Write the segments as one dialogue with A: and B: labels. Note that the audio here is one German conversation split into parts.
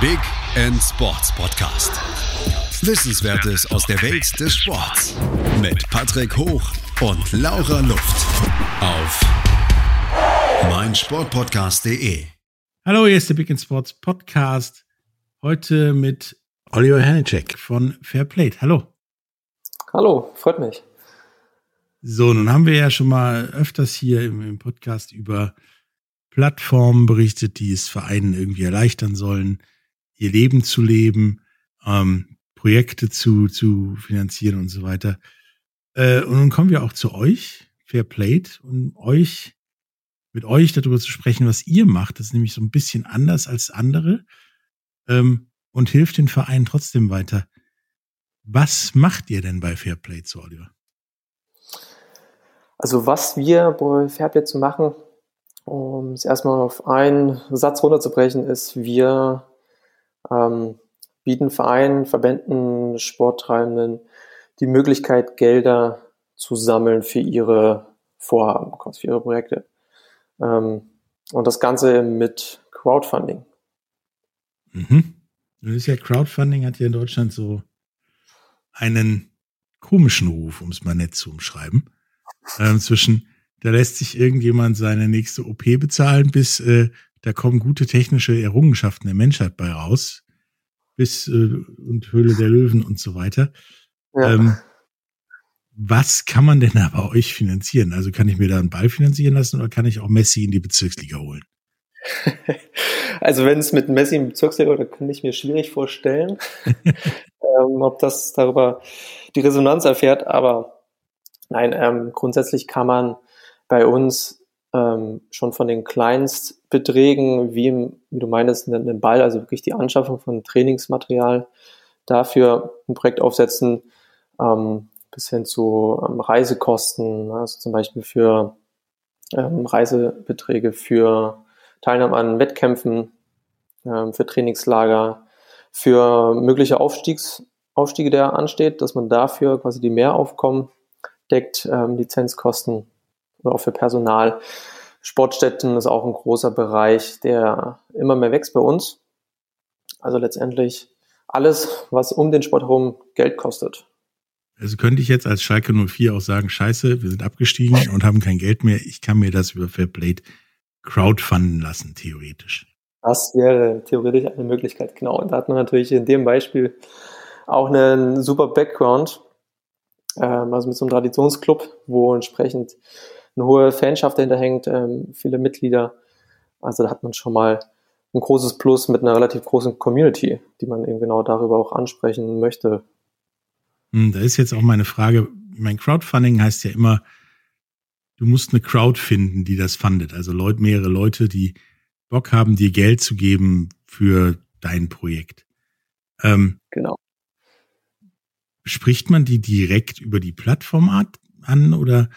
A: Big End Sports Podcast. Wissenswertes aus der Welt des Sports mit Patrick Hoch und Laura Luft auf meinsportpodcast.de.
B: Hallo, hier ist der Big End Sports Podcast. Heute mit Oliver Hanecek von Fairplate. Hallo.
C: Hallo, freut mich.
B: So, nun haben wir ja schon mal öfters hier im, im Podcast über Plattformen berichtet, die es Vereinen irgendwie erleichtern sollen, ihr Leben zu leben, ähm, Projekte zu, zu finanzieren und so weiter. Äh, und nun kommen wir auch zu euch, Fairplate, und euch, mit euch darüber zu sprechen, was ihr macht. Das ist nämlich so ein bisschen anders als andere ähm, und hilft den Vereinen trotzdem weiter. Was macht ihr denn bei Fairplay zu Oliver?
C: Also was wir bei Fairplay zu machen, um es erstmal auf einen Satz runterzubrechen, ist, wir ähm, bieten Vereinen, Verbänden, Sporttreibenden die Möglichkeit, Gelder zu sammeln für ihre Vorhaben, für ihre Projekte. Ähm, und das Ganze mit Crowdfunding.
B: Mhm. Das ist ja Crowdfunding hat hier in Deutschland so einen komischen Ruf, um es mal nett zu umschreiben. Ähm, zwischen, da lässt sich irgendjemand seine nächste OP bezahlen, bis äh, da kommen gute technische Errungenschaften der Menschheit bei raus, bis äh, und Höhle der Löwen und so weiter. Ja. Ähm, was kann man denn da bei euch finanzieren? Also kann ich mir da einen Ball finanzieren lassen oder kann ich auch Messi in die Bezirksliga holen?
C: Also wenn es mit Messi im Bezirksliga, da kann ich mir schwierig vorstellen, ähm, ob das darüber die Resonanz erfährt. Aber nein, ähm, grundsätzlich kann man bei uns ähm, schon von den Kleinstbeträgen, wie, wie du meinst, einen Ball, also wirklich die Anschaffung von Trainingsmaterial, dafür ein Projekt aufsetzen, ähm, bis hin zu ähm, Reisekosten, also zum Beispiel für ähm, Reisebeträge für Teilnahme an Wettkämpfen, ähm, für Trainingslager, für mögliche Aufstiegs, Aufstiege, der ansteht, dass man dafür quasi die Mehraufkommen deckt, ähm, Lizenzkosten oder auch für Personal. Sportstätten ist auch ein großer Bereich, der immer mehr wächst bei uns. Also letztendlich alles, was um den Sport herum Geld kostet.
B: Also könnte ich jetzt als Schalke 04 auch sagen, scheiße, wir sind abgestiegen und haben kein Geld mehr. Ich kann mir das über Fairplate crowdfunden lassen, theoretisch.
C: Das wäre theoretisch eine Möglichkeit, genau. Und da hat man natürlich in dem Beispiel auch einen super Background, ähm, also mit so einem Traditionsclub, wo entsprechend eine hohe Fanschaft dahinter hängt, ähm, viele Mitglieder. Also da hat man schon mal ein großes Plus mit einer relativ großen Community, die man eben genau darüber auch ansprechen möchte.
B: Hm, da ist jetzt auch meine Frage, mein Crowdfunding heißt ja immer, du musst eine Crowd finden, die das fundet. Also Leute, mehrere Leute, die Bock haben, dir Geld zu geben für dein Projekt. Ähm,
C: genau.
B: Spricht man die direkt über die Plattform an oder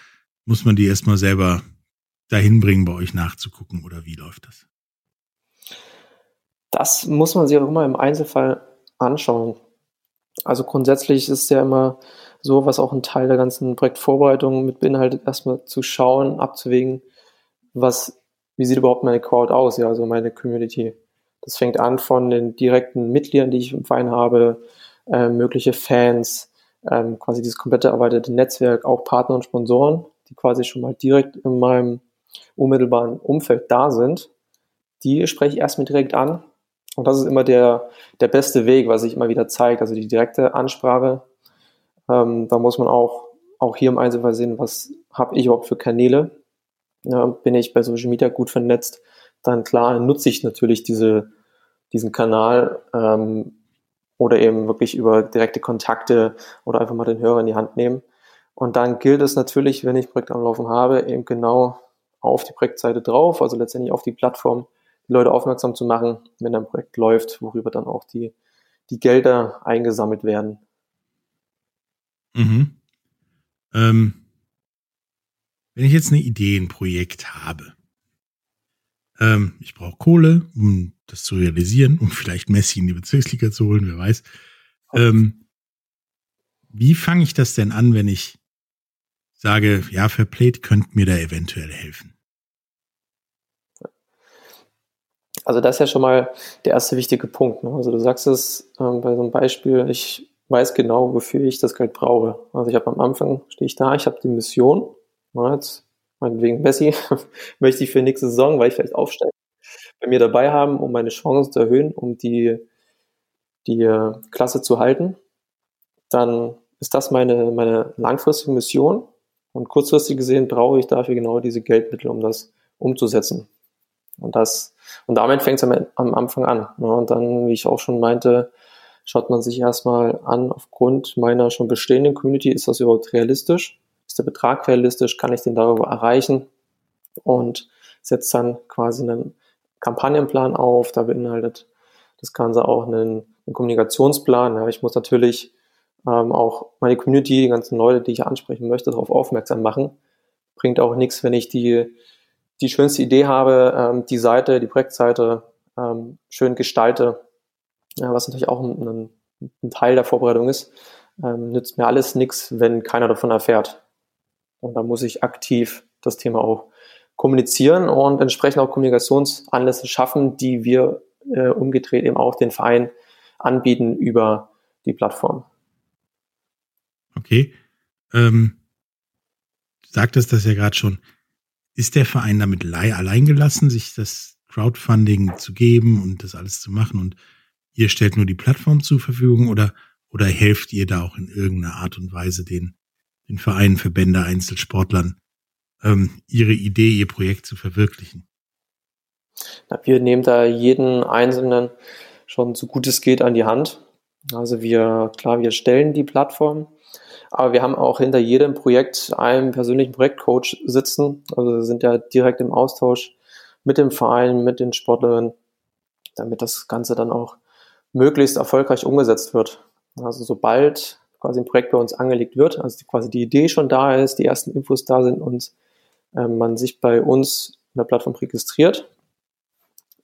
B: muss man die erstmal selber dahin bringen, bei euch nachzugucken oder wie läuft das?
C: Das muss man sich auch immer im Einzelfall anschauen. Also grundsätzlich ist es ja immer so, was auch ein Teil der ganzen Projektvorbereitung mit beinhaltet, erstmal zu schauen, abzuwägen, was, wie sieht überhaupt meine Crowd aus, ja, also meine Community. Das fängt an von den direkten Mitgliedern, die ich im Verein habe, äh, mögliche Fans, ähm, quasi dieses komplette erweiterte Netzwerk, auch Partner und Sponsoren, die quasi schon mal direkt in meinem unmittelbaren Umfeld da sind. Die spreche ich erstmal direkt an. Und das ist immer der, der beste Weg, was sich immer wieder zeigt. Also die direkte Ansprache ähm, da muss man auch, auch hier im Einzelfall sehen, was habe ich überhaupt für Kanäle. Ja, bin ich bei Social Media gut vernetzt, dann klar nutze ich natürlich diese, diesen Kanal ähm, oder eben wirklich über direkte Kontakte oder einfach mal den Hörer in die Hand nehmen. Und dann gilt es natürlich, wenn ich Projekte am Laufen habe, eben genau auf die Projektseite drauf, also letztendlich auf die Plattform, die Leute aufmerksam zu machen, wenn ein Projekt läuft, worüber dann auch die, die Gelder eingesammelt werden.
B: Mhm. Ähm, wenn ich jetzt eine Idee, ein Projekt habe, ähm, ich brauche Kohle, um das zu realisieren, um vielleicht Messi in die Bezirksliga zu holen, wer weiß. Ähm, wie fange ich das denn an, wenn ich sage, ja, Fairplate könnte mir da eventuell helfen?
C: Also das ist ja schon mal der erste wichtige Punkt. Ne? Also du sagst es ähm, bei so einem Beispiel, ich weiß genau, wofür ich das Geld brauche. Also ich habe am Anfang, stehe ich da, ich habe die Mission, na, jetzt meinetwegen Messi, möchte ich für nächste Saison, weil ich vielleicht aufsteige, bei mir dabei haben, um meine Chancen zu erhöhen, um die, die äh, Klasse zu halten. Dann ist das meine, meine langfristige Mission. Und kurzfristig gesehen brauche ich dafür genau diese Geldmittel, um das umzusetzen. Und das, und damit fängt es am, am, Anfang an. Ne? Und dann, wie ich auch schon meinte, schaut man sich erstmal an, aufgrund meiner schon bestehenden Community, ist das überhaupt realistisch? Ist der Betrag realistisch? Kann ich den darüber erreichen? Und setzt dann quasi einen Kampagnenplan auf. Da beinhaltet das Ganze auch einen, einen Kommunikationsplan. Ja, ich muss natürlich ähm, auch meine Community, die ganzen Leute, die ich ansprechen möchte, darauf aufmerksam machen. Bringt auch nichts, wenn ich die, die schönste Idee habe, ähm, die Seite, die Projektseite ähm, schön gestalte, ja, was natürlich auch ein, ein, Teil der Vorbereitung ist, ähm, nützt mir alles nichts, wenn keiner davon erfährt. Und da muss ich aktiv das Thema auch kommunizieren und entsprechend auch Kommunikationsanlässe schaffen, die wir äh, umgedreht eben auch den Verein anbieten über die Plattform.
B: Okay. Ähm, du sagtest das ja gerade schon. Ist der Verein damit allein gelassen, sich das Crowdfunding zu geben und das alles zu machen und ihr stellt nur die Plattform zur Verfügung oder, oder helft ihr da auch in irgendeiner Art und Weise den, den Vereinen, Verbände, Einzelsportlern, ähm, ihre Idee, ihr Projekt zu verwirklichen?
C: Wir nehmen da jeden Einzelnen schon so gut es geht an die Hand. Also wir, klar, wir stellen die Plattform, aber wir haben auch hinter jedem Projekt einen persönlichen Projektcoach sitzen. Also wir sind ja direkt im Austausch mit dem Verein, mit den Sportlerinnen, damit das Ganze dann auch möglichst erfolgreich umgesetzt wird. Also sobald quasi ein Projekt bei uns angelegt wird, also quasi die Idee schon da ist, die ersten Infos da sind und äh, man sich bei uns in der Plattform registriert,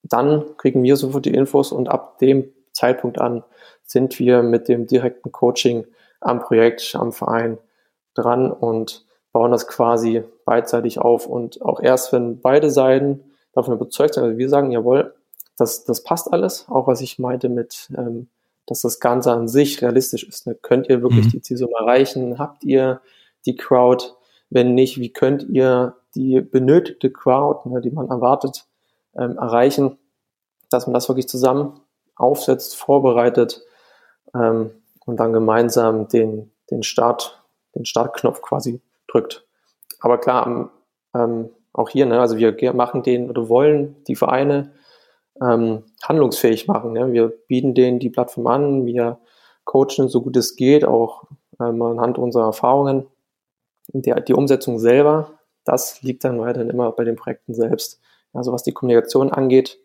C: dann kriegen wir sofort die Infos und ab dem Zeitpunkt an sind wir mit dem direkten Coaching am Projekt, am Verein dran und bauen das quasi beidseitig auf. Und auch erst, wenn beide Seiten davon überzeugt sind, also wir sagen, jawohl, das, das passt alles, auch was ich meinte mit, ähm, dass das Ganze an sich realistisch ist. Ne? Könnt ihr wirklich mhm. die Zielsumme erreichen? Habt ihr die Crowd? Wenn nicht, wie könnt ihr die benötigte Crowd, ne, die man erwartet, ähm, erreichen? Dass man das wirklich zusammen aufsetzt, vorbereitet ähm, und dann gemeinsam den, den Start, den Startknopf quasi drückt. Aber klar, ähm, auch hier, ne, also wir machen den oder wollen die Vereine ähm, handlungsfähig machen. Ne? Wir bieten denen die Plattform an, wir coachen so gut es geht, auch ähm, anhand unserer Erfahrungen. Die, die Umsetzung selber, das liegt dann weiterhin immer bei den Projekten selbst. Also was die Kommunikation angeht,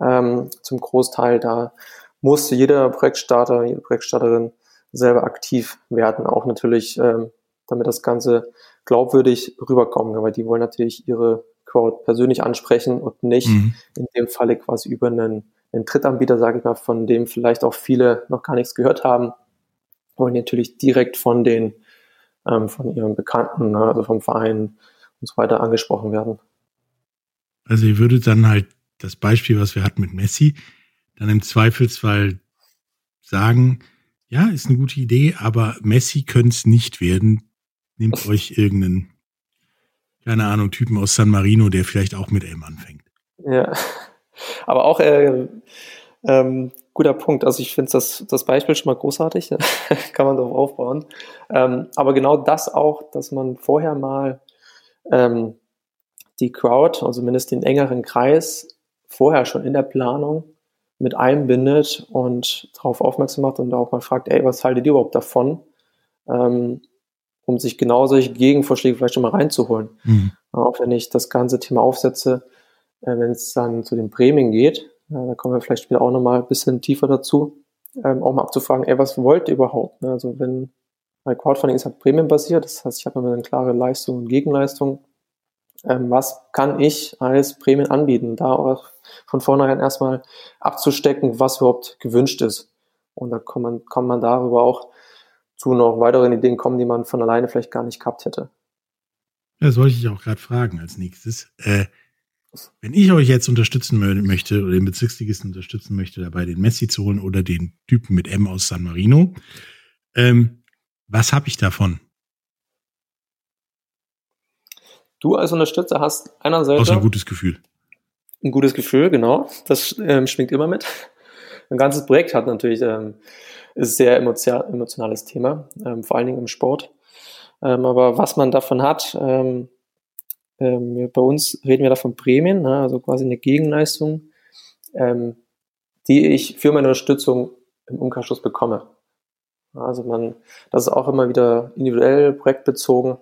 C: ähm, zum Großteil, da muss jeder Projektstarter, jede Projektstarterin selber aktiv werden, auch natürlich, ähm, damit das Ganze glaubwürdig rüberkommt, weil die wollen natürlich ihre Crowd persönlich ansprechen und nicht mhm. in dem Falle quasi über einen, einen Drittanbieter, sage ich mal, von dem vielleicht auch viele noch gar nichts gehört haben, wollen natürlich direkt von den, ähm, von ihren Bekannten, ne, also vom Verein und so weiter angesprochen werden.
B: Also ihr würdet dann halt das Beispiel, was wir hatten mit Messi, dann im Zweifelsfall sagen, ja, ist eine gute Idee, aber Messi könnte es nicht werden. Nehmt euch irgendeinen keine Ahnung, Typen aus San Marino, der vielleicht auch mit M anfängt.
C: Ja, aber auch äh, ähm, guter Punkt. Also ich finde das, das Beispiel schon mal großartig, kann man darauf aufbauen. Ähm, aber genau das auch, dass man vorher mal ähm, die Crowd, also zumindest den engeren Kreis, vorher schon in der Planung mit einbindet und darauf aufmerksam macht und auch mal fragt, ey, was haltet ihr überhaupt davon? Ähm, um sich genau solche Gegenvorschläge vielleicht schon mal reinzuholen. Mhm. Auch wenn ich das ganze Thema aufsetze, äh, wenn es dann zu den Prämien geht, äh, da kommen wir vielleicht später auch nochmal ein bisschen tiefer dazu, ähm, auch mal abzufragen, ey, was wollt ihr überhaupt? Ne? Also wenn bei Crowdfunding ist halt prämienbasiert, das heißt, ich habe immer eine klare Leistung und Gegenleistung. Ähm, was kann ich als Prämien anbieten? Da auch von vornherein erstmal abzustecken, was überhaupt gewünscht ist. Und da kann man, kann man darüber auch zu noch weiteren Ideen kommen, die man von alleine vielleicht gar nicht gehabt hätte.
B: Das wollte ich auch gerade fragen als nächstes. Äh, wenn ich euch jetzt unterstützen möchte oder den Bezirksligisten unterstützen möchte, dabei den Messi zu holen oder den Typen mit M aus San Marino, ähm, was habe ich davon?
C: Du als Unterstützer hast einerseits
B: ein gutes Gefühl.
C: Ein gutes Gefühl, genau. Das ähm, schwingt immer mit. Ein ganzes Projekt hat natürlich ähm, ist sehr emotionales Thema, ähm, vor allen Dingen im Sport. Ähm, aber was man davon hat, ähm, ähm, bei uns reden wir da von Prämien, ne, also quasi eine Gegenleistung, die ich für meine Unterstützung im Umkehrschluss bekomme. Also man, das ist auch immer wieder individuell projektbezogen.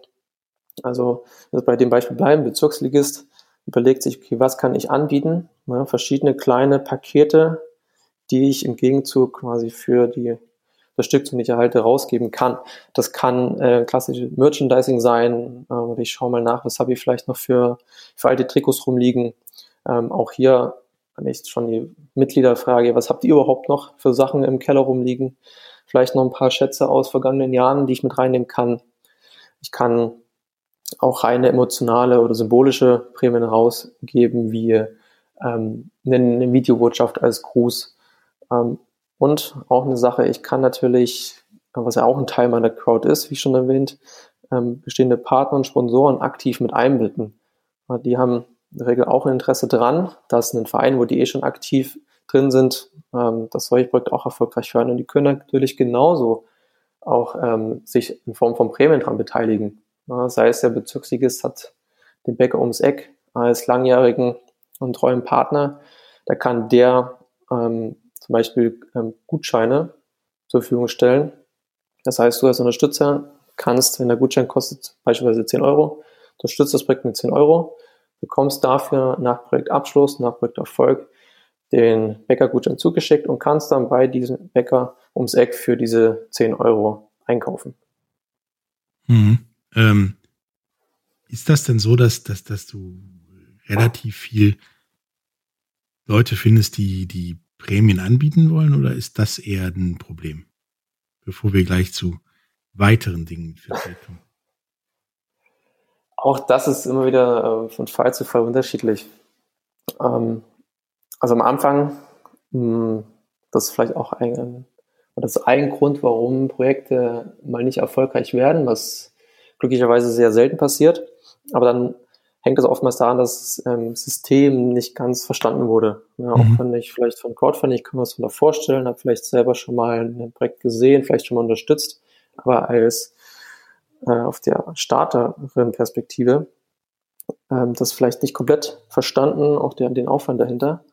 C: Also, also bei dem Beispiel bleiben, Bezirksligist überlegt sich, okay, was kann ich anbieten? Ne, verschiedene kleine Pakete, die ich im Gegenzug quasi für die das Stück, das ich erhalte, rausgeben kann. Das kann äh, klassische Merchandising sein. Äh, oder ich schaue mal nach, was habe ich vielleicht noch für, für alte Trikots rumliegen. Ähm, auch hier wenn ich schon die Mitglieder frage, was habt ihr überhaupt noch für Sachen im Keller rumliegen? Vielleicht noch ein paar Schätze aus vergangenen Jahren, die ich mit reinnehmen kann. Ich kann auch reine emotionale oder symbolische Prämien rausgeben, wie ähm, eine, Videobotschaft als Gruß. Ähm, und auch eine Sache, ich kann natürlich, was ja auch ein Teil meiner Crowd ist, wie schon erwähnt, ähm, bestehende Partner und Sponsoren aktiv mit einbinden. Die haben in der Regel auch ein Interesse dran, dass ein Verein, wo die eh schon aktiv drin sind, ähm, dass solche Projekte auch erfolgreich werden. Und die können natürlich genauso auch ähm, sich in Form von Prämien dran beteiligen. Sei es der Bezirksligist hat den Bäcker ums Eck als langjährigen und treuen Partner, da kann der ähm, zum Beispiel ähm, Gutscheine zur Verfügung stellen. Das heißt, du als Unterstützer kannst, wenn der Gutschein kostet beispielsweise 10 Euro, unterstützt das Projekt mit 10 Euro, bekommst dafür nach Projektabschluss, nach Projekterfolg den Bäckergutschein zugeschickt und kannst dann bei diesem Bäcker ums Eck für diese 10 Euro einkaufen.
B: Mhm. Ähm, ist das denn so, dass, dass, dass du relativ viel Leute findest, die, die Prämien anbieten wollen oder ist das eher ein Problem? Bevor wir gleich zu weiteren Dingen kommen.
C: Auch das ist immer wieder äh, von Fall zu Fall unterschiedlich. Ähm, also am Anfang, mh, das ist vielleicht auch ein, das ist ein Grund, warum Projekte mal nicht erfolgreich werden, was glücklicherweise sehr selten passiert. Aber dann hängt es oftmals daran, dass das ähm, System nicht ganz verstanden wurde. Ja, auch mhm. wenn ich vielleicht von Crowdfunding, ich kann mir das von da vorstellen, habe vielleicht selber schon mal ein Projekt gesehen, vielleicht schon mal unterstützt, aber als äh, auf der Starterin-Perspektive ähm, das vielleicht nicht komplett verstanden, auch der, den Aufwand dahinter.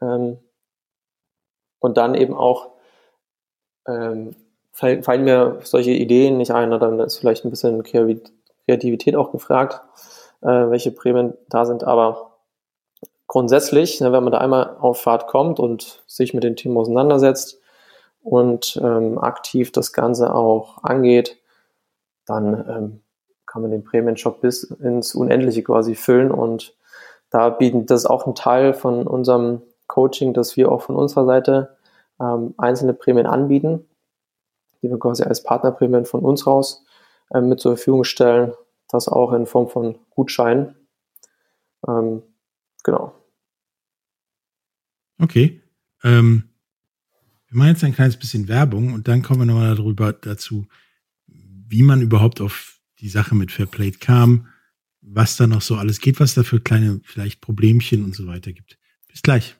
C: Ähm, und dann eben auch ähm, fallen mir solche Ideen nicht ein, oder dann ist vielleicht ein bisschen Kreativität auch gefragt äh, welche Prämien da sind. Aber grundsätzlich, ne, wenn man da einmal auf Fahrt kommt und sich mit den Themen auseinandersetzt und ähm, aktiv das Ganze auch angeht, dann ähm, kann man den Prämienshop bis ins Unendliche quasi füllen und da bieten das auch ein Teil von unserem Coaching, dass wir auch von unserer Seite ähm, einzelne Prämien anbieten, die wir quasi als Partnerprämien von uns raus äh, mit zur Verfügung stellen, das auch in Form von Gutscheinen. Ähm, genau.
B: Okay. Ähm, wir machen jetzt ein kleines bisschen Werbung und dann kommen wir nochmal darüber dazu, wie man überhaupt auf die Sache mit Fairplay kam, was da noch so alles geht, was da für kleine vielleicht Problemchen und so weiter gibt. Bis gleich.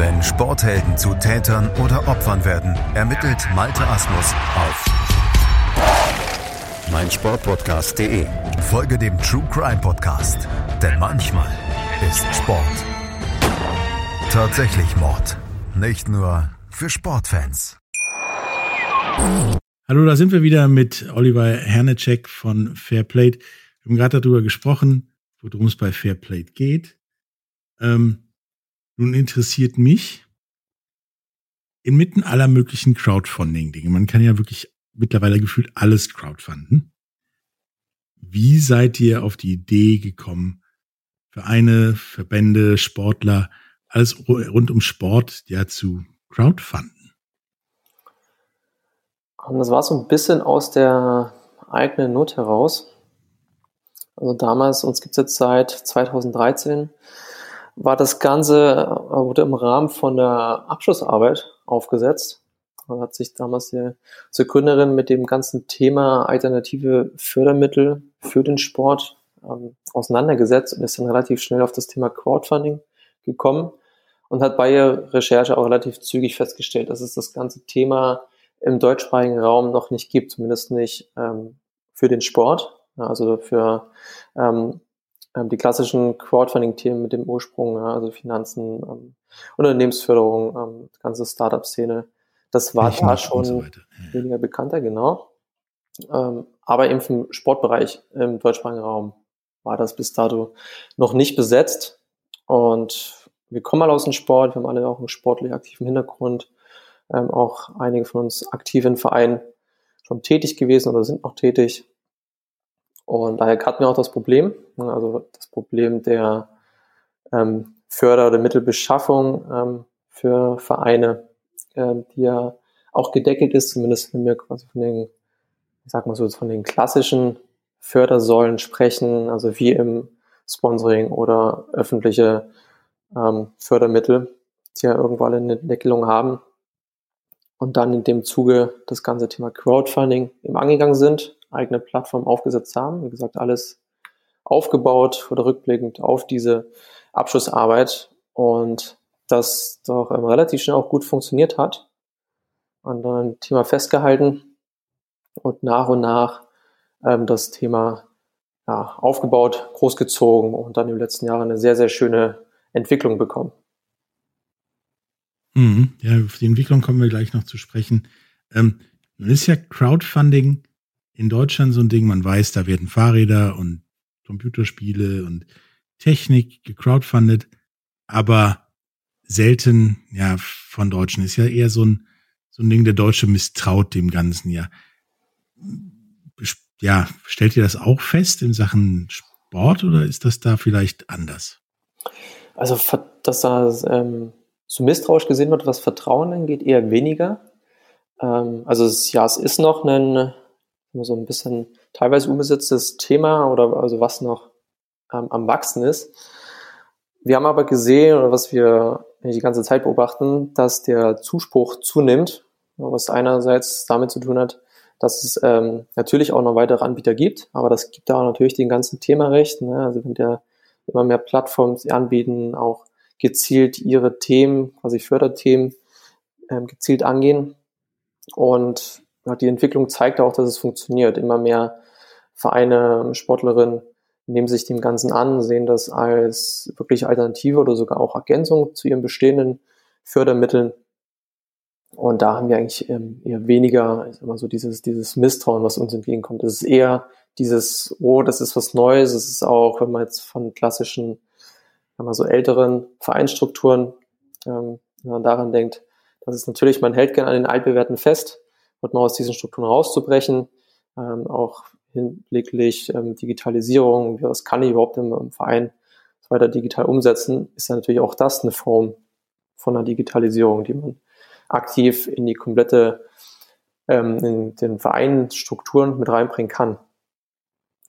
A: Wenn Sporthelden zu Tätern oder Opfern werden, ermittelt Malte Asmus auf meinsportpodcast.de. Folge dem True Crime Podcast, denn manchmal ist Sport tatsächlich Mord. Nicht nur für Sportfans.
B: Hallo, da sind wir wieder mit Oliver Hernecek von Fairplate. Wir haben gerade darüber gesprochen, worum es bei Fairplate geht. Ähm, Nun interessiert mich inmitten aller möglichen Crowdfunding-Dinge, man kann ja wirklich mittlerweile gefühlt alles crowdfunden. Wie seid ihr auf die Idee gekommen, Vereine, Verbände, Sportler, alles rund um Sport ja zu crowdfunden?
C: Das war so ein bisschen aus der eigenen Not heraus. Also damals, uns gibt es jetzt seit 2013, war das Ganze, äh, wurde im Rahmen von der Abschlussarbeit aufgesetzt. Da hat sich damals die, die Gründerin mit dem ganzen Thema alternative Fördermittel für den Sport ähm, auseinandergesetzt und ist dann relativ schnell auf das Thema Crowdfunding gekommen und hat bei ihrer Recherche auch relativ zügig festgestellt, dass es das ganze Thema im deutschsprachigen Raum noch nicht gibt, zumindest nicht ähm, für den Sport, also für ähm, die klassischen Crowdfunding-Themen mit dem Ursprung, ja, also Finanzen, ähm, Unternehmensförderung, ähm, ganze Startup-Szene, das war da schon so weniger bekannter, genau. Ähm, aber eben im Sportbereich im deutschsprachigen Raum war das bis dato noch nicht besetzt. Und wir kommen mal aus dem Sport, wir haben alle auch einen sportlich aktiven Hintergrund, ähm, auch einige von uns aktiv in Vereinen schon tätig gewesen oder sind noch tätig. Und daher hatten wir auch das Problem, ne, also das Problem der ähm, Förder- oder Mittelbeschaffung ähm, für Vereine, ähm, die ja auch gedeckelt ist, zumindest wenn wir quasi von den, ich sag mal so, von den klassischen Fördersäulen sprechen, also wie im Sponsoring oder öffentliche ähm, Fördermittel, die ja irgendwo alle eine Deckelung haben. Und dann in dem Zuge das ganze Thema Crowdfunding im angegangen sind, eigene Plattform aufgesetzt haben. Wie gesagt, alles aufgebaut oder rückblickend auf diese Abschlussarbeit und das doch ähm, relativ schnell auch gut funktioniert hat. An einem Thema festgehalten und nach und nach ähm, das Thema ja, aufgebaut, großgezogen und dann im letzten Jahr eine sehr, sehr schöne Entwicklung bekommen.
B: Mhm. Ja, auf die Entwicklung kommen wir gleich noch zu sprechen. Ähm, nun ist ja Crowdfunding in Deutschland so ein Ding, man weiß, da werden Fahrräder und Computerspiele und Technik gecrowdfundet, aber selten, ja, von Deutschen ist ja eher so ein, so ein Ding, der Deutsche misstraut dem Ganzen ja. Ja, stellt ihr das auch fest in Sachen Sport oder ist das da vielleicht anders?
C: Also, dass da ähm, so misstrauisch gesehen wird, was Vertrauen angeht, eher weniger. Ähm, also, es, ja, es ist noch ein so ein bisschen teilweise unbesetztes Thema oder also was noch ähm, am Wachsen ist. Wir haben aber gesehen, oder was wir die ganze Zeit beobachten, dass der Zuspruch zunimmt, was einerseits damit zu tun hat, dass es ähm, natürlich auch noch weitere Anbieter gibt, aber das gibt da auch natürlich den ganzen Thema recht. Ne? Also wenn der immer mehr Plattformen anbieten, auch gezielt ihre Themen, quasi Förderthemen, ähm, gezielt angehen. Und die Entwicklung zeigt auch, dass es funktioniert. Immer mehr Vereine, Sportlerinnen nehmen sich dem Ganzen an, sehen das als wirklich Alternative oder sogar auch Ergänzung zu ihren bestehenden Fördermitteln. Und da haben wir eigentlich ähm, eher weniger, mal so dieses, dieses Misstrauen, was uns entgegenkommt. Es ist eher dieses, oh, das ist was Neues. Es ist auch, wenn man jetzt von klassischen, wenn man so älteren Vereinsstrukturen, ähm, wenn man daran denkt, das ist natürlich, man hält gerne an den altbewährten fest und mal aus diesen Strukturen rauszubrechen, ähm, auch hinblicklich ähm, Digitalisierung, was kann ich überhaupt im, im Verein weiter digital umsetzen, ist ja natürlich auch das eine Form von einer Digitalisierung, die man aktiv in die komplette, ähm, in den Vereinsstrukturen mit reinbringen kann.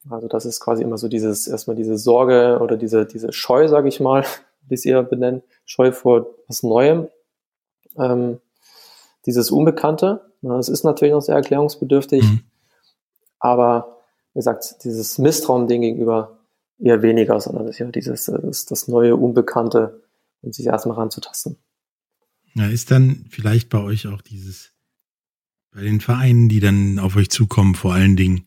C: Also das ist quasi immer so dieses, erstmal diese Sorge oder diese, diese Scheu, sage ich mal, wie es ihr benennen, Scheu vor was Neuem, ähm, dieses Unbekannte. Es ist natürlich noch sehr erklärungsbedürftig, mhm. aber wie gesagt, dieses Misstrauen dem gegenüber eher weniger, sondern das ist ja dieses das, das neue Unbekannte und sich erstmal ranzutasten.
B: Ja, ist dann vielleicht bei euch auch dieses, bei den Vereinen, die dann auf euch zukommen, vor allen Dingen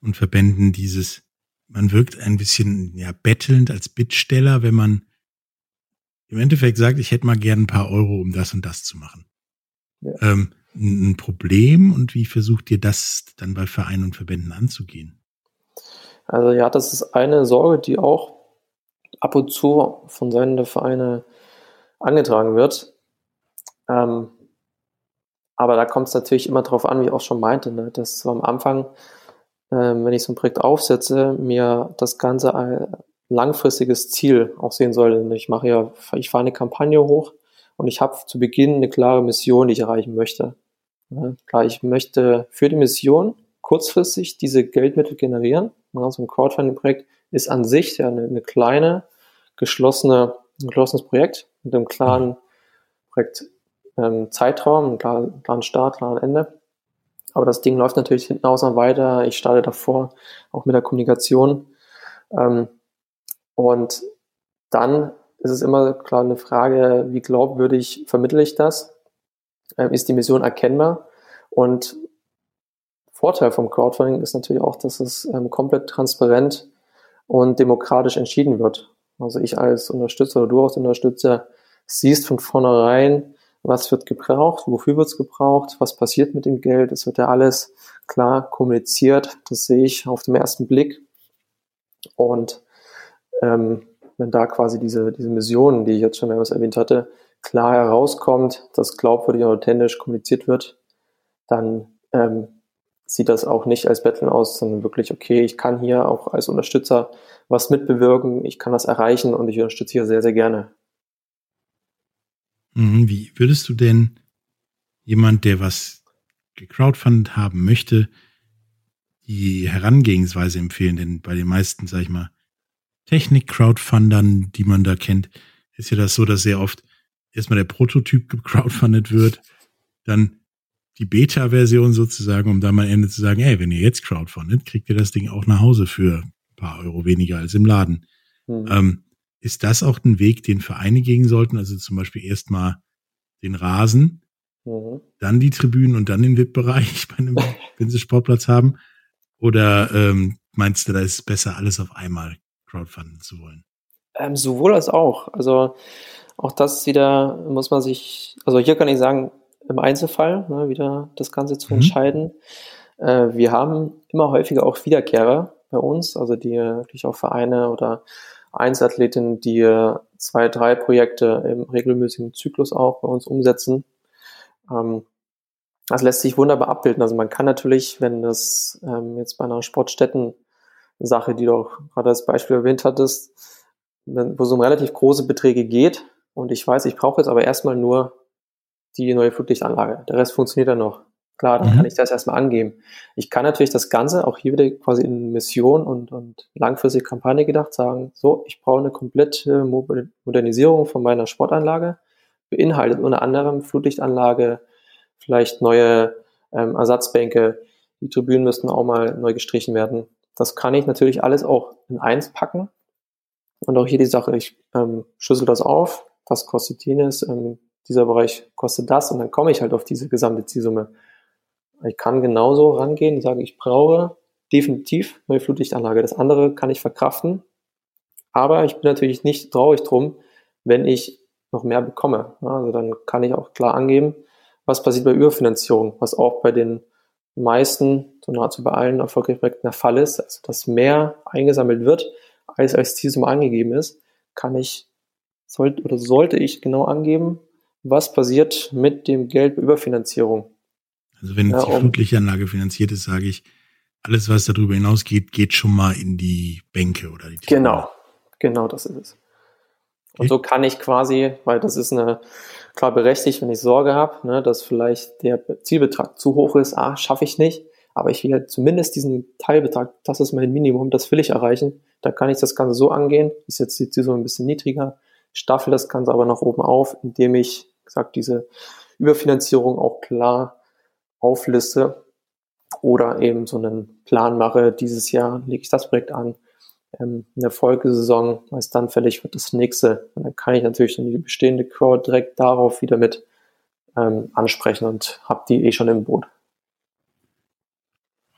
B: und Verbänden, dieses, man wirkt ein bisschen ja bettelnd als Bittsteller, wenn man im Endeffekt sagt, ich hätte mal gern ein paar Euro, um das und das zu machen. Ja. Ähm, ein Problem und wie versucht ihr das dann bei Vereinen und Verbänden anzugehen?
C: Also ja, das ist eine Sorge, die auch ab und zu von Seiten der Vereine angetragen wird. Ähm, aber da kommt es natürlich immer darauf an, wie ich auch schon meinte, ne, dass so am Anfang, ähm, wenn ich so ein Projekt aufsetze, mir das Ganze ein langfristiges Ziel auch sehen soll. Ich mache ja, ich fahre eine Kampagne hoch und ich habe zu Beginn eine klare Mission, die ich erreichen möchte. Ja, klar, ich möchte für die Mission kurzfristig diese Geldmittel generieren. Ja, so ein Crowdfunding-Projekt ist an sich ja eine, eine kleine, geschlossene, ein geschlossenes Projekt mit einem klaren Projekt ähm, Zeitraum, klaren Start, klaren Ende. Aber das Ding läuft natürlich hinten aus und weiter. Ich starte davor auch mit der Kommunikation. Ähm, und dann ist es immer klar eine Frage, wie glaubwürdig vermittle ich das? Ähm, ist die Mission erkennbar? Und Vorteil vom Crowdfunding ist natürlich auch, dass es ähm, komplett transparent und demokratisch entschieden wird. Also ich als Unterstützer oder du als Unterstützer siehst von vornherein, was wird gebraucht, wofür wird es gebraucht, was passiert mit dem Geld. Es wird ja alles klar kommuniziert. Das sehe ich auf den ersten Blick. Und ähm, wenn da quasi diese, diese Mission, die ich jetzt schon mehrmals erwähnt hatte, klar herauskommt, dass glaubwürdig und authentisch kommuniziert wird, dann ähm, sieht das auch nicht als Betteln aus, sondern wirklich, okay, ich kann hier auch als Unterstützer was mitbewirken, ich kann das erreichen und ich unterstütze hier sehr, sehr gerne.
B: Mhm, wie würdest du denn jemand, der was gecrowdfundet haben möchte, die Herangehensweise empfehlen? Denn bei den meisten, sag ich mal, Technik-Crowdfundern, die man da kennt, ist ja das so, dass sehr oft erstmal der Prototyp gecrowdfundet wird, dann die Beta-Version sozusagen, um dann mal am Ende zu sagen, ey, wenn ihr jetzt crowdfundet, kriegt ihr das Ding auch nach Hause für ein paar Euro weniger als im Laden. Mhm. Ähm, ist das auch ein Weg, den Vereine gehen sollten? Also zum Beispiel erstmal den Rasen, mhm. dann die Tribünen und dann den VIP-Bereich, wenn sie Sportplatz haben? Oder ähm, meinst du, da ist es besser, alles auf einmal crowdfunden zu wollen?
C: Ähm, sowohl als auch. Also auch das wieder muss man sich, also hier kann ich sagen, im Einzelfall ne, wieder das Ganze zu mhm. entscheiden. Äh, wir haben immer häufiger auch Wiederkehrer bei uns, also die natürlich auch Vereine oder Einzelathletinnen, die zwei, drei Projekte im regelmäßigen Zyklus auch bei uns umsetzen. Ähm, das lässt sich wunderbar abbilden. Also man kann natürlich, wenn das ähm, jetzt bei einer Sportstätten-Sache, die du auch gerade als Beispiel erwähnt hattest, wenn, wo es um relativ große Beträge geht und ich weiß, ich brauche jetzt aber erstmal nur die neue Flutlichtanlage. Der Rest funktioniert dann noch. Klar, dann mhm. kann ich das erstmal angeben. Ich kann natürlich das Ganze auch hier wieder quasi in Mission und, und langfristige Kampagne gedacht sagen, so, ich brauche eine komplette Modernisierung von meiner Sportanlage, beinhaltet unter anderem Flutlichtanlage, vielleicht neue ähm, Ersatzbänke, die Tribünen müssten auch mal neu gestrichen werden. Das kann ich natürlich alles auch in eins packen. Und auch hier die Sache, ich ähm, schüssel das auf, was kostet jenes, ähm, dieser Bereich kostet das und dann komme ich halt auf diese gesamte Zielsumme. Ich kann genauso rangehen und sagen, ich brauche definitiv neue Flutlichtanlage. Das andere kann ich verkraften, aber ich bin natürlich nicht traurig drum, wenn ich noch mehr bekomme. Also dann kann ich auch klar angeben, was passiert bei Überfinanzierung, was auch bei den meisten, so nahezu bei allen erfolgreichen Projekten der Fall ist, also dass mehr eingesammelt wird, als als Zielsumme angegeben ist, kann ich, sollte oder sollte ich genau angeben, was passiert mit dem Geld bei Überfinanzierung.
B: Also wenn ja, die Flutlichtanlage finanziert ist, sage ich, alles, was darüber hinausgeht, geht schon mal in die Bänke oder die
C: Tribüne. Genau, genau das ist es. Okay. Und so kann ich quasi, weil das ist eine, klar berechtigt, wenn ich Sorge habe, ne, dass vielleicht der Zielbetrag zu hoch ist, ah, schaffe ich nicht, aber ich will ja zumindest diesen Teilbetrag, das ist mein Minimum, das will ich erreichen, da kann ich das Ganze so angehen, ist jetzt die Zielsumme ein bisschen niedriger, staffel das Ganze aber nach oben auf, indem ich gesagt, diese Überfinanzierung auch klar aufliste oder eben so einen Plan mache, dieses Jahr lege ich das Projekt an, ähm, in der Folgesaison, was dann fällig wird, das nächste. Und dann kann ich natürlich dann die bestehende Crowd direkt darauf wieder mit ähm, ansprechen und habe die eh schon im Boot.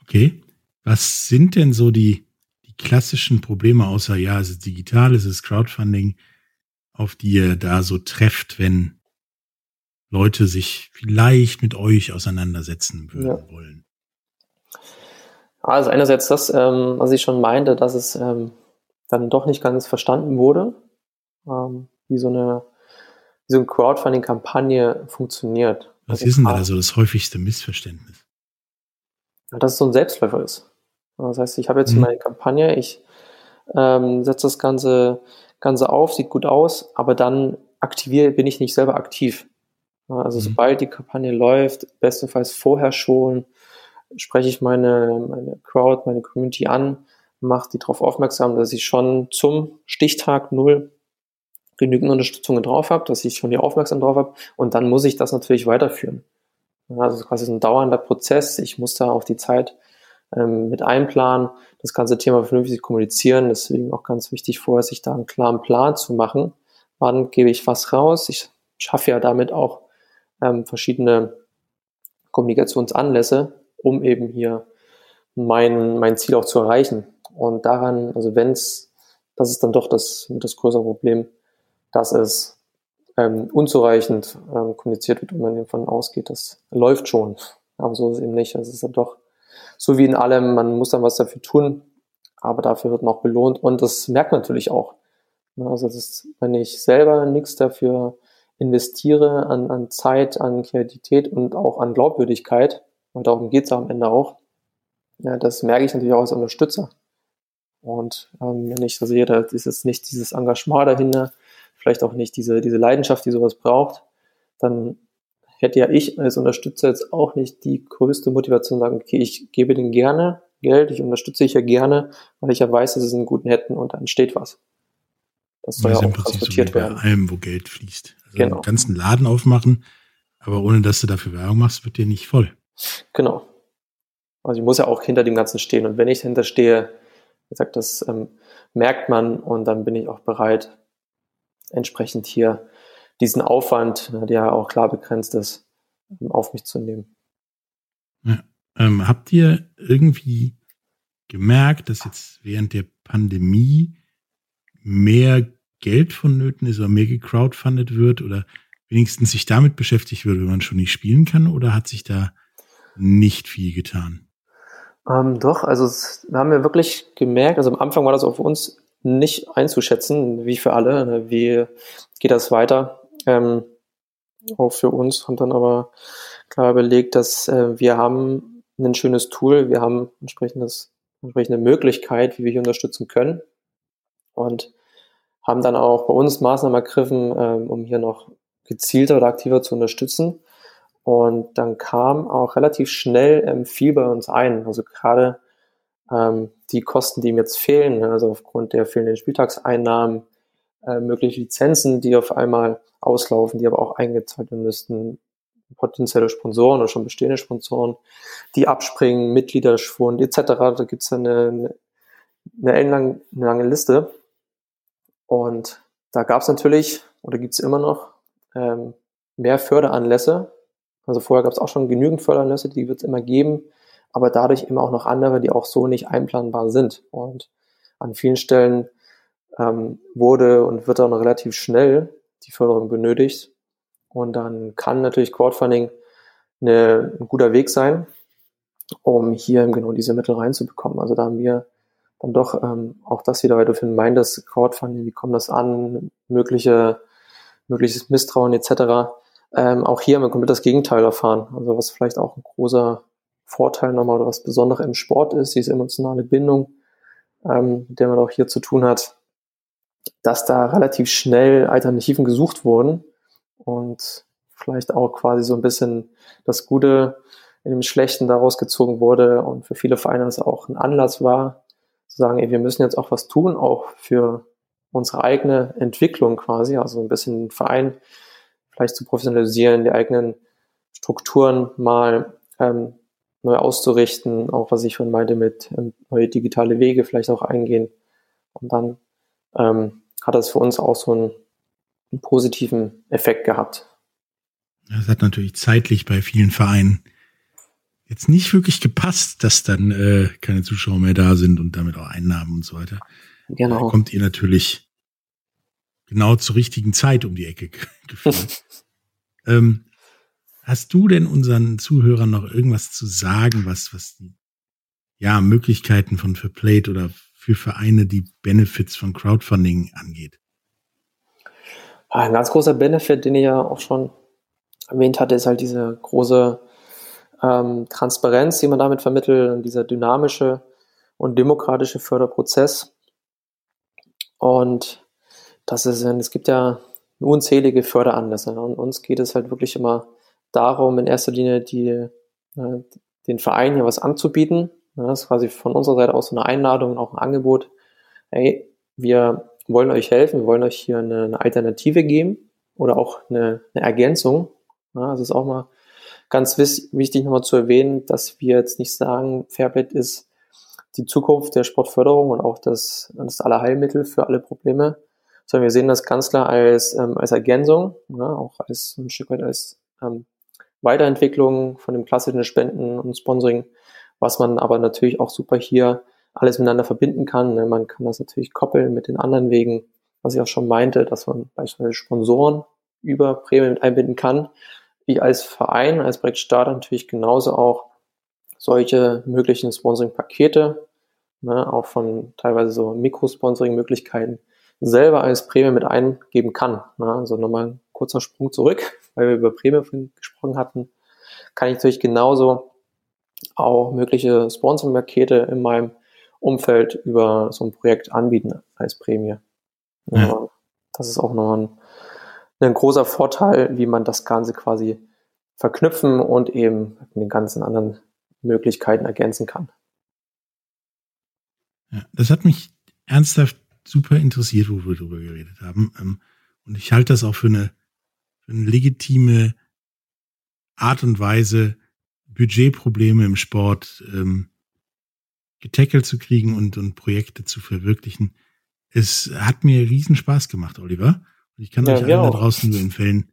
B: Okay. Was sind denn so die, die klassischen Probleme, außer ja, es ist digital, es ist Crowdfunding, auf die ihr da so trefft, wenn Leute sich vielleicht mit euch auseinandersetzen würden ja. wollen?
C: Also einerseits das, ähm, was ich schon meinte, dass es ähm, dann doch nicht ganz verstanden wurde, ähm, wie so eine wie so eine Crowdfunding-Kampagne funktioniert.
B: Was also ist denn da so das häufigste Missverständnis?
C: Dass es so ein Selbstläufer ist. Das heißt, ich habe jetzt mhm. meine Kampagne, ich ähm, setze das Ganze, Ganze auf, sieht gut aus, aber dann aktiviere, bin ich nicht selber aktiv. Also mhm. sobald die Kampagne läuft, bestenfalls vorher schon, spreche ich meine, meine Crowd, meine Community an, mache die darauf aufmerksam, dass ich schon zum Stichtag null genügend Unterstützung drauf habe, dass ich schon die aufmerksam drauf habe und dann muss ich das natürlich weiterführen. Also quasi ein dauernder Prozess. Ich muss da auch die Zeit ähm, mit einplanen, das ganze Thema vernünftig kommunizieren. Deswegen auch ganz wichtig vorher, sich da einen klaren Plan zu machen. Wann gebe ich was raus? Ich schaffe ja damit auch ähm, verschiedene Kommunikationsanlässe, um eben hier mein, mein Ziel auch zu erreichen. Und daran, also wenn es, das ist dann doch das, das größere Problem, dass es ähm, unzureichend ähm, kommuniziert wird und man davon ausgeht, das läuft schon. Aber so ist es eben nicht. Also es ist dann doch so wie in allem, man muss dann was dafür tun, aber dafür wird man auch belohnt und das merkt man natürlich auch. Also das ist, wenn ich selber nichts dafür investiere an, an Zeit, an Kreativität und auch an Glaubwürdigkeit, und darum geht es am Ende auch, ja, das merke ich natürlich auch als Unterstützer. Und ähm, wenn ich so sehe, da ist jetzt nicht dieses Engagement dahinter, vielleicht auch nicht diese, diese Leidenschaft, die sowas braucht, dann hätte ja ich als Unterstützer jetzt auch nicht die größte Motivation zu sagen, okay, ich gebe denen gerne Geld, ich unterstütze ich ja gerne, weil ich ja weiß, dass sie einen guten hätten und da entsteht was.
B: Das soll ja auch transportiert so werden. Bei allem, wo Geld fließt. Also genau. einen ganzen Laden aufmachen, aber ohne dass du dafür Werbung machst, wird dir nicht voll.
C: Genau. Also ich muss ja auch hinter dem Ganzen stehen und wenn ich dahinter stehe, wie gesagt, das ähm, merkt man und dann bin ich auch bereit, entsprechend hier diesen Aufwand, der ja auch klar begrenzt ist, ähm, auf mich zu nehmen.
B: Ja. Ähm, habt ihr irgendwie gemerkt, dass jetzt während der Pandemie mehr Geld vonnöten ist oder mehr gecrowdfundet wird oder wenigstens sich damit beschäftigt wird, wenn man schon nicht spielen kann oder hat sich da nicht viel getan?
C: Ähm, doch, also es, wir haben ja wirklich gemerkt, also am Anfang war das für uns nicht einzuschätzen, wie für alle, ne, wie geht das weiter. Ähm, auch für uns haben dann aber klar überlegt, dass äh, wir haben ein schönes Tool, wir haben entsprechendes, entsprechende Möglichkeit, wie wir hier unterstützen können und haben dann auch bei uns Maßnahmen ergriffen, ähm, um hier noch gezielter oder aktiver zu unterstützen. Und dann kam auch relativ schnell ähm, viel bei uns ein. Also gerade ähm, die Kosten, die ihm jetzt fehlen, ne, also aufgrund der fehlenden Spieltagseinnahmen, äh, mögliche Lizenzen, die auf einmal auslaufen, die aber auch eingezahlt werden müssten, potenzielle Sponsoren oder schon bestehende Sponsoren, die abspringen, Mitgliederschwund etc. Da gibt es eine, eine, eine, lange Liste. Und da gab es natürlich, oder gibt es immer noch, ähm, mehr Förderanlässe. Also vorher gab es auch schon genügend Förderanlässe, die wird es immer geben, aber dadurch immer auch noch andere, die auch so nicht einplanbar sind. Und an vielen Stellen ähm, wurde und wird noch relativ schnell die Förderung benötigt. Und dann kann natürlich Crowdfunding eine, ein guter Weg sein, um hier genau diese Mittel reinzubekommen. Also da haben wir dann doch ähm, auch das wieder weiterfinden. Meint das Crowdfunding, wie kommt das an, mögliche, mögliches Misstrauen etc. Ähm, auch hier haben wir komplett das Gegenteil erfahren. Also was vielleicht auch ein großer Vorteil nochmal oder was Besonderes im Sport ist, diese emotionale Bindung, ähm, der man auch hier zu tun hat, dass da relativ schnell Alternativen gesucht wurden und vielleicht auch quasi so ein bisschen das Gute in dem Schlechten daraus gezogen wurde und für viele Vereine das auch ein Anlass war, zu sagen, ey, wir müssen jetzt auch was tun, auch für unsere eigene Entwicklung quasi, also ein bisschen den Verein vielleicht zu professionalisieren, die eigenen Strukturen mal ähm, neu auszurichten, auch was ich schon meinte mit ähm, neue digitale Wege vielleicht auch eingehen und dann ähm, hat das für uns auch so einen, einen positiven Effekt gehabt.
B: Das hat natürlich zeitlich bei vielen Vereinen jetzt nicht wirklich gepasst, dass dann äh, keine Zuschauer mehr da sind und damit auch Einnahmen und so weiter. Genau. Da kommt ihr natürlich genau zur richtigen Zeit um die Ecke gefühlt. ähm, hast du denn unseren Zuhörern noch irgendwas zu sagen, was, was die ja, Möglichkeiten von Fairplayed oder für Vereine die Benefits von Crowdfunding angeht?
C: Ein ganz großer Benefit, den ich ja auch schon erwähnt hatte, ist halt diese große ähm, Transparenz, die man damit vermittelt, und dieser dynamische und demokratische Förderprozess. Und das ist, es gibt ja unzählige Förderanlässe. Und uns geht es halt wirklich immer darum, in erster Linie die, äh, den Verein hier was anzubieten. Das ist quasi von unserer Seite aus so eine Einladung und auch ein Angebot. Hey, wir wollen euch helfen, wir wollen euch hier eine, Alternative geben oder auch eine, eine Ergänzung. Ja, das ist auch mal ganz wichtig nochmal zu erwähnen, dass wir jetzt nicht sagen, Fairplay ist die Zukunft der Sportförderung und auch das, das Allerheilmittel für alle Probleme, sondern wir sehen das ganz klar als, ähm, als Ergänzung, ja, auch als ein Stück weit als ähm, Weiterentwicklung von dem klassischen Spenden und Sponsoring, was man aber natürlich auch super hier alles miteinander verbinden kann. Ne? Man kann das natürlich koppeln mit den anderen Wegen, was ich auch schon meinte, dass man beispielsweise Sponsoren über Prämien mit einbinden kann. Ich als Verein, als Projektstarter natürlich genauso auch solche möglichen Sponsoring-Pakete, ne, auch von teilweise so Mikrosponsoring-Möglichkeiten selber als Prämie mit eingeben kann. Ne? Also nochmal ein kurzer Sprung zurück, weil wir über Prämie gesprochen hatten, kann ich natürlich genauso auch mögliche Sponsoring-Pakete in meinem Umfeld über so ein Projekt anbieten als Prämie. Ja. Das ist auch noch ein, ein großer Vorteil, wie man das Ganze quasi verknüpfen und eben mit den ganzen anderen Möglichkeiten ergänzen kann.
B: Ja, das hat mich ernsthaft super interessiert, wo wir darüber geredet haben. Ähm, und ich halte das auch für eine, für eine legitime Art und Weise, Budgetprobleme im Sport ähm, getackelt zu kriegen und, und Projekte zu verwirklichen. Es hat mir riesen Spaß gemacht, Oliver. Und ich kann ja, euch allen da draußen nur empfehlen,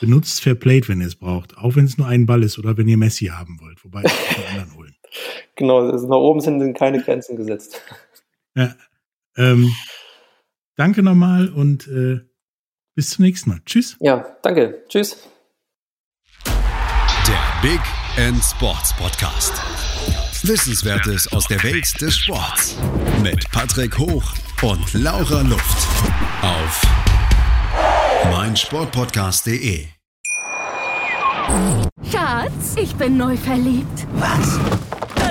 B: benutzt Fair Plate, wenn ihr es braucht. Auch wenn es nur ein Ball ist oder wenn ihr Messi haben wollt. Wobei, ich den anderen holen.
C: Genau, also nach oben sind keine Grenzen gesetzt.
B: Ja, ähm, danke nochmal und äh, bis zum nächsten Mal. Tschüss.
C: Ja, danke. Tschüss.
A: Big End Sports Podcast. Wissenswertes aus der Welt des Sports. Mit Patrick Hoch und Laura Luft. Auf meinsportpodcast.de.
D: Schatz, ich bin neu verliebt.
E: Was?